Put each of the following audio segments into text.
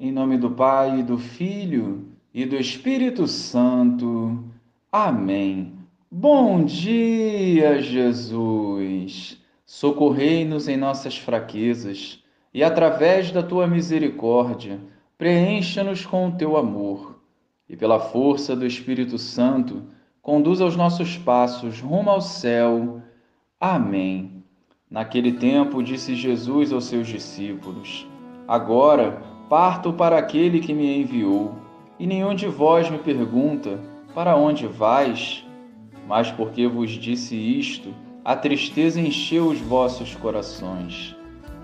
Em nome do Pai, do Filho e do Espírito Santo. Amém. Bom dia, Jesus. Socorrei-nos em nossas fraquezas e, através da tua misericórdia, preencha-nos com o teu amor. E pela força do Espírito Santo, conduza os nossos passos rumo ao céu. Amém. Naquele tempo, disse Jesus aos seus discípulos: Agora, Parto para aquele que me enviou, e nenhum de vós me pergunta: Para onde vais? Mas porque vos disse isto, a tristeza encheu os vossos corações.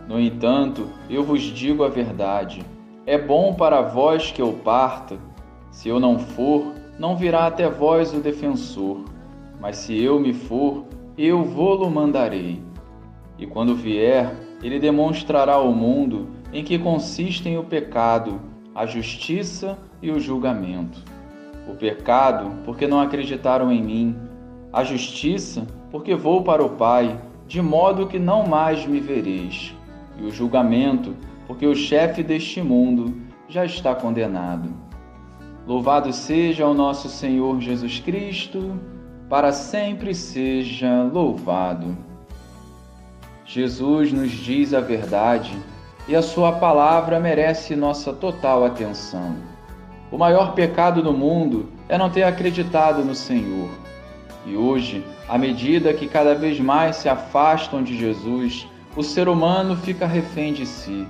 No entanto, eu vos digo a verdade: é bom para vós que eu parta. Se eu não for, não virá até vós o defensor. Mas se eu me for, eu vou-lo mandarei. E quando vier, ele demonstrará ao mundo em que consistem o pecado, a justiça e o julgamento. O pecado, porque não acreditaram em mim, a justiça, porque vou para o Pai, de modo que não mais me vereis, e o julgamento, porque o chefe deste mundo já está condenado. Louvado seja o nosso Senhor Jesus Cristo, para sempre seja louvado. Jesus nos diz a verdade e a Sua palavra merece nossa total atenção. O maior pecado do mundo é não ter acreditado no Senhor. E hoje, à medida que cada vez mais se afastam de Jesus, o ser humano fica refém de si,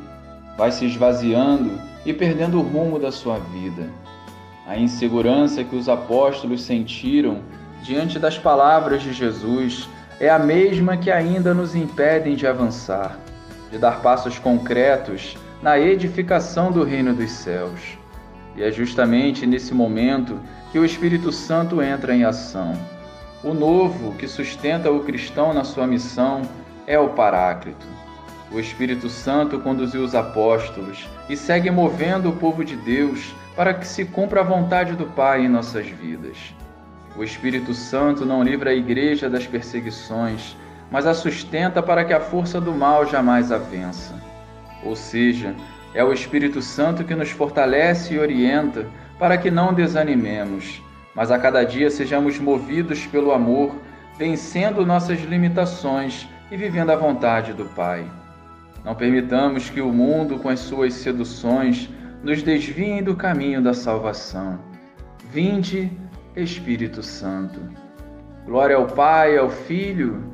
vai se esvaziando e perdendo o rumo da sua vida. A insegurança que os apóstolos sentiram diante das palavras de Jesus é a mesma que ainda nos impedem de avançar de dar passos concretos na edificação do reino dos céus. E é justamente nesse momento que o Espírito Santo entra em ação. O novo que sustenta o cristão na sua missão é o Paráclito. O Espírito Santo conduziu os apóstolos e segue movendo o povo de Deus para que se cumpra a vontade do Pai em nossas vidas. O Espírito Santo não livra a igreja das perseguições, mas a sustenta para que a força do mal jamais a vença. Ou seja, é o Espírito Santo que nos fortalece e orienta para que não desanimemos, mas a cada dia sejamos movidos pelo amor, vencendo nossas limitações e vivendo a vontade do Pai. Não permitamos que o mundo, com as suas seduções, nos desviem do caminho da salvação. Vinde, Espírito Santo. Glória ao Pai, ao Filho